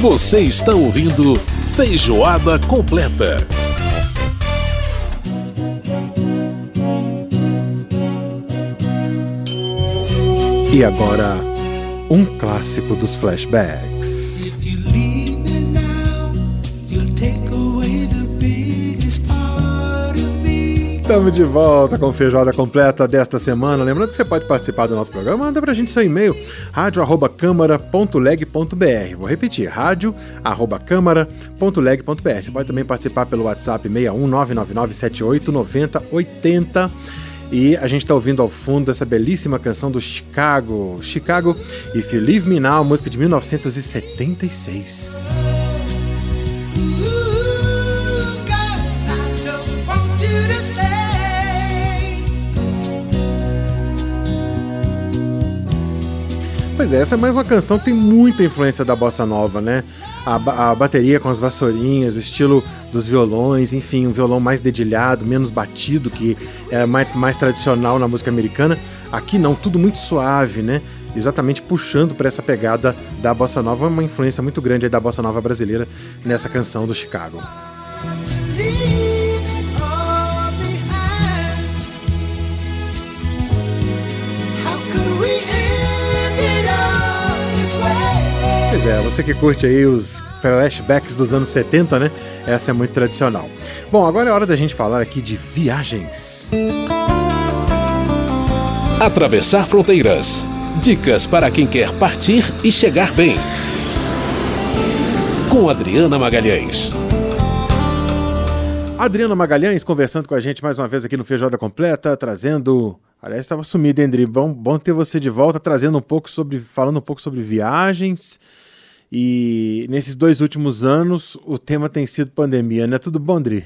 Você está ouvindo Feijoada Completa. E agora, um clássico dos flashbacks. Estamos de volta com feijoada completa desta semana. Lembrando que você pode participar do nosso programa, manda pra gente seu e-mail, radio@câmara.leg.br. Vou repetir, radio@câmara.leg.br. Você pode também participar pelo WhatsApp 61999789080. E a gente está ouvindo ao fundo essa belíssima canção do Chicago, Chicago If You Leave Me Now, música de 1976. Pois é, essa é mais uma canção que tem muita influência da bossa nova, né? A, a, bateria com as vassourinhas, o estilo dos violões, enfim, um violão mais dedilhado, menos batido, que é mais, mais tradicional na música americana. Aqui não, tudo muito suave, né? Exatamente puxando para essa pegada da bossa nova, uma influência muito grande da bossa nova brasileira nessa canção do Chicago. Pois é, você que curte aí os flashbacks dos anos 70, né? Essa é muito tradicional. Bom, agora é hora da gente falar aqui de viagens. Atravessar fronteiras. Dicas para quem quer partir e chegar bem. Com Adriana Magalhães. Adriana Magalhães conversando com a gente mais uma vez aqui no Feijoada Completa, trazendo. Aliás, estava sumido, Andri. Bom, bom ter você de volta, trazendo um pouco sobre. falando um pouco sobre viagens e nesses dois últimos anos, o tema tem sido pandemia, né? Tudo bom, Andri?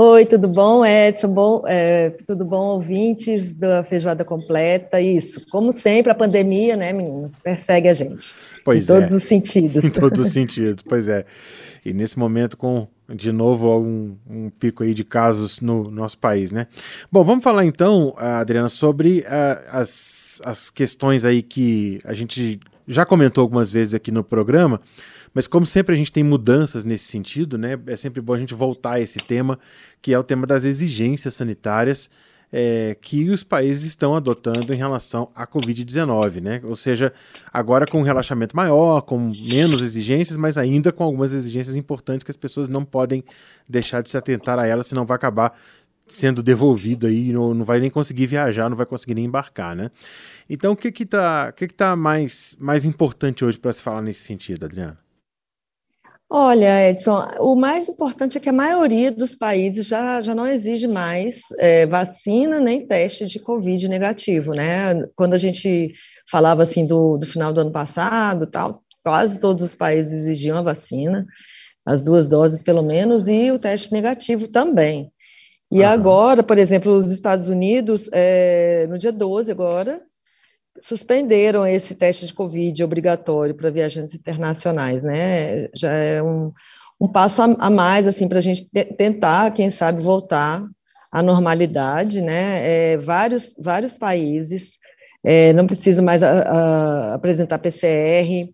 Oi, tudo bom, Edson? Bom, é, tudo bom, ouvintes da Feijoada Completa? Isso, como sempre, a pandemia, né, menino, persegue a gente. Pois em é. todos os sentidos. Em todos os sentidos, pois é. E nesse momento, com de novo um, um pico aí de casos no nosso país, né? Bom, vamos falar então, Adriana, sobre uh, as, as questões aí que a gente já comentou algumas vezes aqui no programa, mas como sempre a gente tem mudanças nesse sentido, né? É sempre bom a gente voltar a esse tema, que é o tema das exigências sanitárias é, que os países estão adotando em relação à Covid-19, né? Ou seja, agora com um relaxamento maior, com menos exigências, mas ainda com algumas exigências importantes que as pessoas não podem deixar de se atentar a elas, senão vai acabar sendo devolvido aí, não, não vai nem conseguir viajar, não vai conseguir nem embarcar, né? Então, o que que tá, o que que tá mais, mais importante hoje para se falar nesse sentido, Adriana? Olha, Edson, o mais importante é que a maioria dos países já, já não exige mais é, vacina nem teste de Covid negativo, né? Quando a gente falava assim do, do final do ano passado, tal, quase todos os países exigiam a vacina, as duas doses pelo menos, e o teste negativo também. E uhum. agora, por exemplo, os Estados Unidos, é, no dia 12 agora, suspenderam esse teste de Covid obrigatório para viajantes internacionais, né? Já é um, um passo a, a mais, assim, para a gente tentar, quem sabe, voltar à normalidade, né? É, vários, vários países é, não precisam mais a, a, apresentar PCR,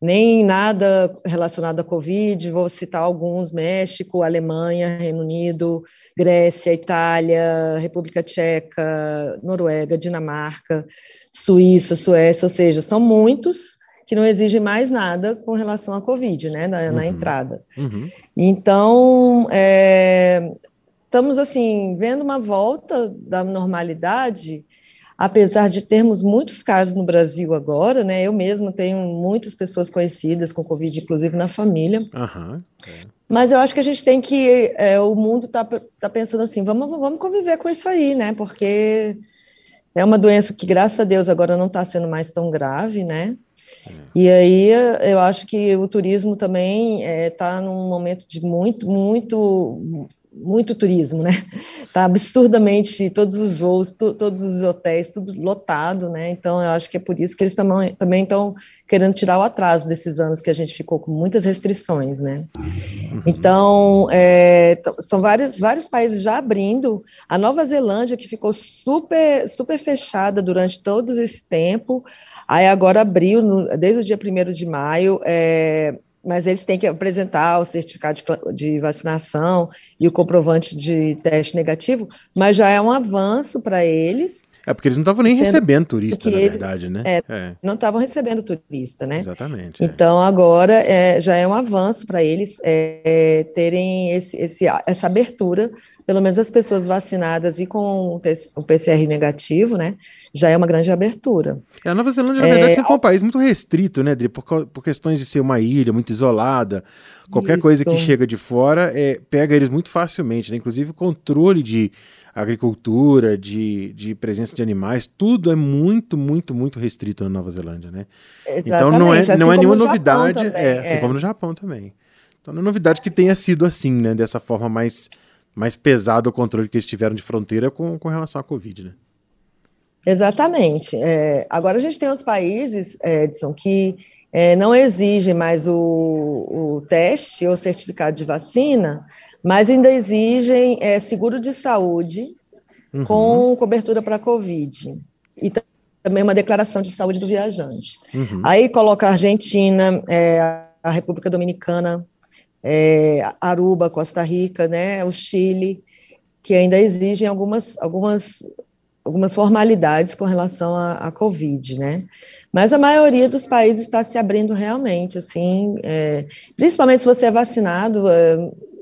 nem nada relacionado à Covid, vou citar alguns: México, Alemanha, Reino Unido, Grécia, Itália, República Tcheca, Noruega, Dinamarca, Suíça, Suécia, ou seja, são muitos que não exigem mais nada com relação à Covid, né, na, uhum. na entrada. Uhum. Então, é, estamos, assim, vendo uma volta da normalidade, apesar de termos muitos casos no Brasil agora, né? Eu mesmo tenho muitas pessoas conhecidas com Covid, inclusive na família. Uhum, é. Mas eu acho que a gente tem que. É, o mundo está tá pensando assim: vamos, vamos conviver com isso aí, né? Porque é uma doença que, graças a Deus, agora não está sendo mais tão grave, né? É. E aí eu acho que o turismo também está é, tá num momento de muito, muito muito turismo, né? Tá absurdamente todos os voos, todos os hotéis, tudo lotado, né? Então eu acho que é por isso que eles também estão querendo tirar o atraso desses anos que a gente ficou com muitas restrições, né? Então é, são vários vários países já abrindo. A Nova Zelândia que ficou super super fechada durante todo esse tempo, aí agora abriu no, desde o dia 1 de maio. É, mas eles têm que apresentar o certificado de, de, vacinação e o comprovante de teste negativo, mas já é um avanço para eles. É porque eles não estavam nem recebendo turista, na verdade, né? É, é. Não estavam recebendo turista, né? Exatamente. É. Então, agora é, já é um avanço para eles é, terem esse, esse, essa abertura pelo menos as pessoas vacinadas e com o PCR negativo, né, já é uma grande abertura. A Nova Zelândia, na verdade, é, sempre foi um país muito restrito, né, Dri, por, por, questões de ser uma ilha muito isolada, qualquer isso. coisa que chega de fora pega eles muito facilmente, né, inclusive o controle de agricultura, de, de presença de animais, tudo é muito, muito, muito restrito na Nova Zelândia, né? Exatamente. Então não é, assim não é nenhuma novidade, também, é, assim é. como no Japão também. Então não é novidade que tenha sido assim, né, dessa forma mais mais pesado o controle que eles tiveram de fronteira com, com relação à Covid, né? Exatamente. É, agora a gente tem os países, é, Edson, que é, não exigem mais o, o, teste ou certificado de vacina, mas ainda exigem é, seguro de saúde uhum. com cobertura para Covid. E também uma declaração de saúde do viajante. Uhum. Aí coloca a Argentina, é, a República Dominicana, é, Aruba, Costa Rica, né, o Chile, que ainda exigem algumas, algumas, algumas formalidades com relação à, Covid, né? Mas a maioria dos países está se abrindo realmente, assim, é, principalmente se você é vacinado, é,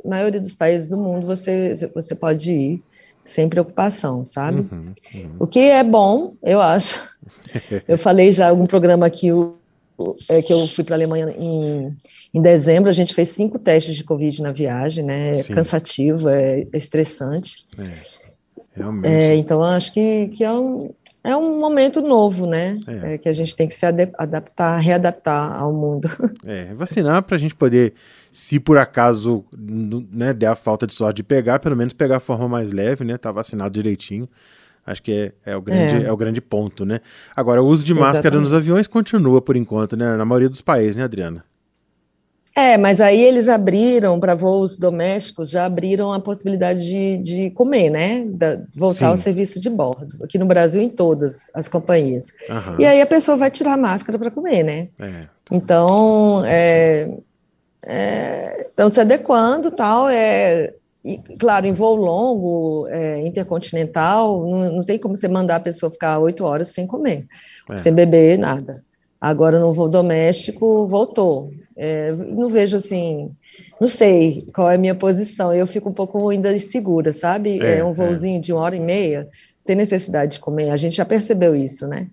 na maioria dos países do mundo você, você pode ir sem preocupação, sabe? Uhum, uhum. O que é bom, eu acho. eu falei já algum programa aqui o, é, que eu fui para a Alemanha em em dezembro, a gente fez cinco testes de Covid na viagem, né? É cansativo, é, estressante. É, realmente. É, então, acho que, que é, um, é um momento novo, né? É. é que a gente tem que se adaptar, readaptar ao mundo. É, vacinar para a gente poder, se por acaso né, der a falta de sorte de pegar, pelo menos pegar a forma mais leve, né? Tá vacinado direitinho. Acho que é, é, o grande, é. é o grande ponto, né? Agora, o uso de máscara Exatamente. nos aviões continua por enquanto, né? Na maioria dos países, né, Adriana? É, mas aí eles abriram para voos domésticos, já abriram a possibilidade de, de comer, né? Da, voltar Sim. ao serviço de bordo. Aqui no Brasil, em todas as companhias. Uhum. E aí a pessoa vai tirar a máscara para comer, né? É. Então, é, é, estão se adequando tal. É, e, claro, em voo longo, é, intercontinental, não, não, tem como você mandar a pessoa ficar oito horas sem comer, é. sem beber, nada. Agora, no voo doméstico, voltou. É, não vejo assim, não sei qual é a minha posição. Eu fico um pouco ainda insegura, sabe? É, é um voozinho é. de uma hora e meia, tem necessidade de comer. A gente já percebeu isso, né?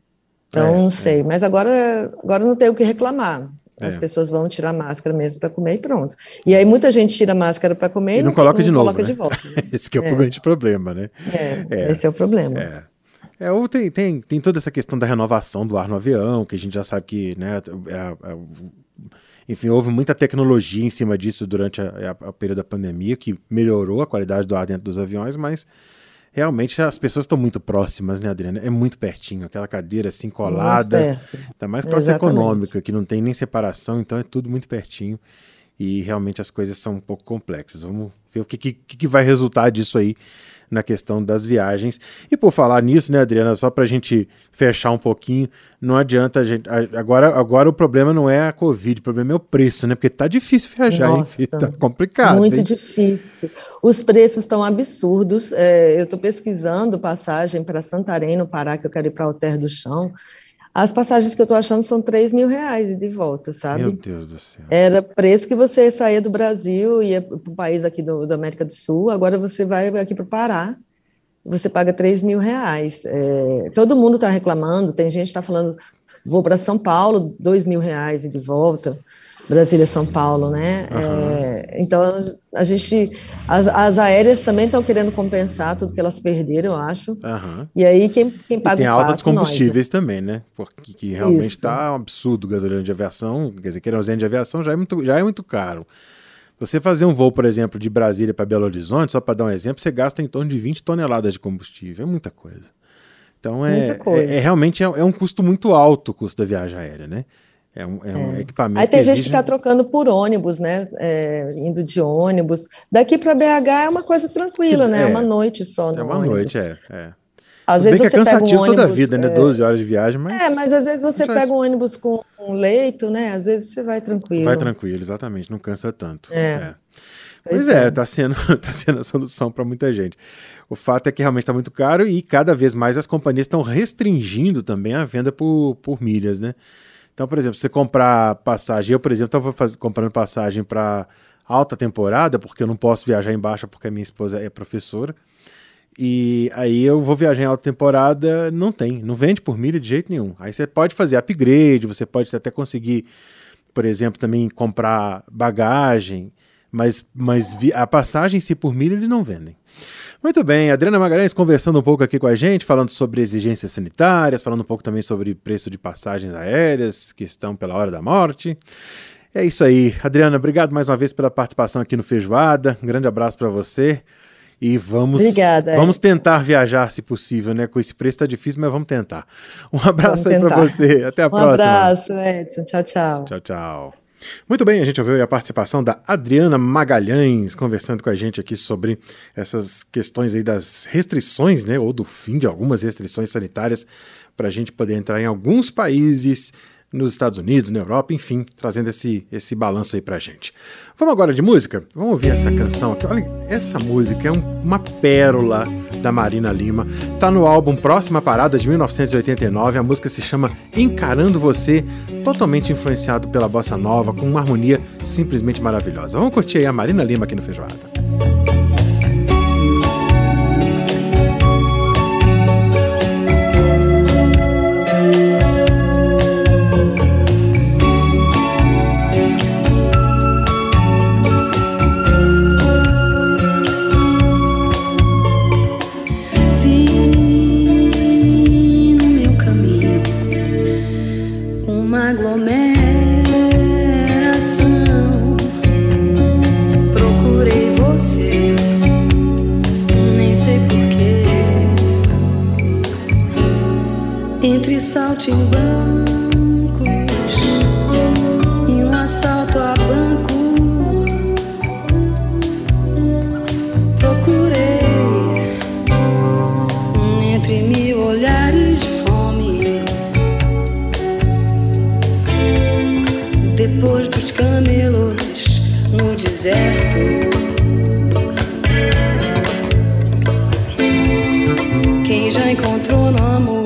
Então, é, não sei. É. Mas agora, agora não tem o que reclamar. As é. pessoas vão tirar máscara mesmo para comer e pronto. E aí muita gente tira máscara para comer e, não, não, coloca não de novo. Coloca né? de volta. esse é o grande problema, né? É, esse é o problema. É. É, ou tem, tem, tem toda essa questão da renovação do ar no avião, que a gente já sabe que, né, é, é, enfim, houve muita tecnologia em cima disso durante a, a, a, período da pandemia, que melhorou a qualidade do ar dentro dos aviões, mas realmente as pessoas estão muito próximas, né, Adriana? É muito pertinho, aquela cadeira assim colada, ainda mais classe Exatamente. econômica, que não tem nem separação, então é tudo muito pertinho e realmente as coisas são um pouco complexas. Vamos o que, que, que vai resultar disso aí na questão das viagens. E por falar nisso, né, Adriana, só para a gente fechar um pouquinho, não adianta a gente. Agora, agora o problema não é a Covid, o problema é o preço, né? Porque tá difícil viajar, Nossa? Tá complicado. Muito hein? difícil. Os preços estão absurdos. É, eu estou pesquisando passagem para Santarém, no Pará, que eu quero ir para Alter do Chão. As passagens que eu estou achando são 3 mil reais e de volta, sabe? Meu Deus do céu. Era preço que você saía do Brasil, ia para o país aqui do, da América do Sul, agora você vai aqui para o Pará, você paga 3 mil reais. É, todo mundo está reclamando, tem gente que está falando, vou para São Paulo, 2 mil reais e de volta. Brasília, São Paulo, né? Uhum. É, então a gente, as, as aéreas também estão querendo compensar tudo que elas perderam, eu acho. Uhum. E aí quem, quem paga e tem o alta de combustíveis nós, também, né? Porque que realmente está um absurdo gasolina de aviação, quer dizer, querosene de aviação já é muito, já é muito caro. Você fazer um voo, por exemplo, de Brasília para Belo Horizonte, só para dar um exemplo, você gasta em torno de 20 toneladas de combustível, é muita coisa. Então é, é, é, realmente é, é um custo muito alto o custo da viagem aérea, né? É um, é um é. equipamento. Aí tem gente que está trocando por ônibus, né? É, indo de ônibus. Daqui para BH é uma coisa tranquila, que, né? É uma noite só. é uma ônibus. noite, é, é. Às vezes Bem que você é cansativo pega um ônibus, toda a vida, né? é, 12 horas de viagem, mas. É, mas às vezes você pega um ônibus com um leito, né? Às vezes você vai tranquilo. Vai tranquilo, exatamente, não cansa tanto. É. Pois é, é. tá sendo, tá sendo a solução para muita gente. O fato é que realmente está muito caro e cada vez mais as companhias estão restringindo também a venda por, por milhas, né? Então, por exemplo, você comprar passagem, eu, por exemplo, estava comprando passagem para alta temporada, porque eu não posso viajar em baixa porque a minha esposa é professora. E aí eu vou viajar em alta temporada, não tem, não vende por milha de jeito nenhum. Aí você pode fazer upgrade, você pode até conseguir, por exemplo, também comprar bagagem, mas, mas a passagem em si por milha eles não vendem. Muito bem, Adriana Magalhães conversando um pouco aqui com a gente, falando sobre exigências sanitárias, falando um pouco também sobre preço de passagens aéreas que estão pela hora da morte. É isso aí. Adriana, obrigado mais uma vez pela participação aqui no Feijoada. Um grande abraço para você. E vamos, Obrigada, vamos tentar viajar, se possível, né? Com esse preço tá difícil, mas vamos tentar. Um abraço Vamos aí para você. Até a Um próxima. abraço, Edson. Tchau, tchau. Tchau, tchau. Muito bem, a gente ouviu a participação da Adriana Magalhães conversando com a gente aqui sobre essas questões aí das restrições, né, ou do fim de algumas restrições sanitárias para a gente poder entrar em alguns países nos Estados Unidos, na Europa, enfim, trazendo esse, esse balanço aí pra gente. Vamos agora de música? Vamos ouvir essa canção aqui. Olha, essa música é um- uma pérola da Marina Lima. Tá no álbum Próxima Parada de 1989. A música se chama Encarando Você, totalmente influenciado pela bossa nova, com uma harmonia simplesmente maravilhosa. Vamos curtir aí a Marina Lima aqui no Feijoada. Quem já encontrou no amor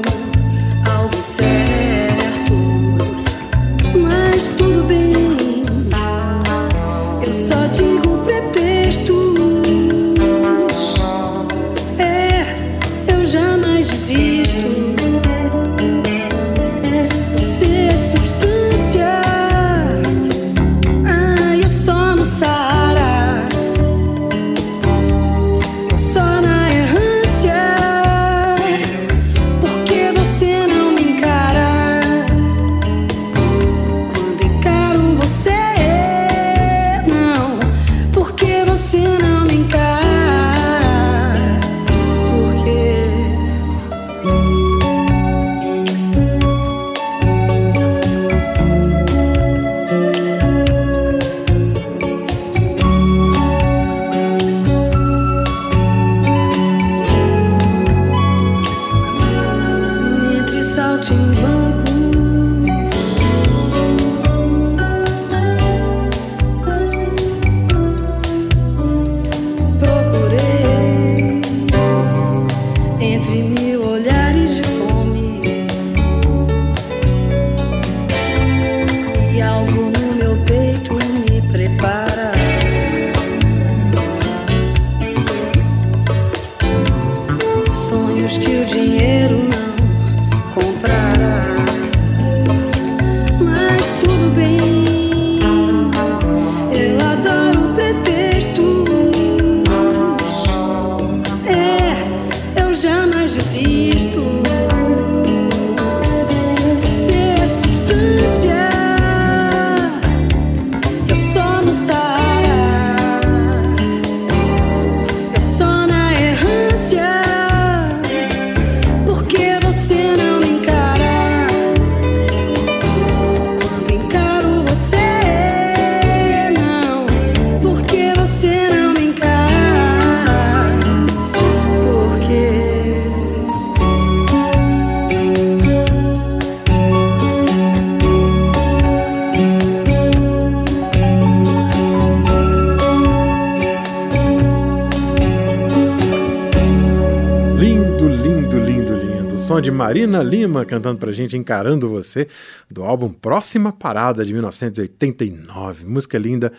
Som de Marina Lima cantando pra gente Encarando Você, do álbum Próxima Parada de 1989. Música linda,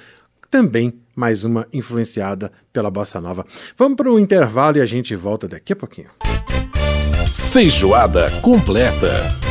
também mais uma influenciada pela bossa nova. Vamos para intervalo e a gente volta daqui a pouquinho. Feijoada completa.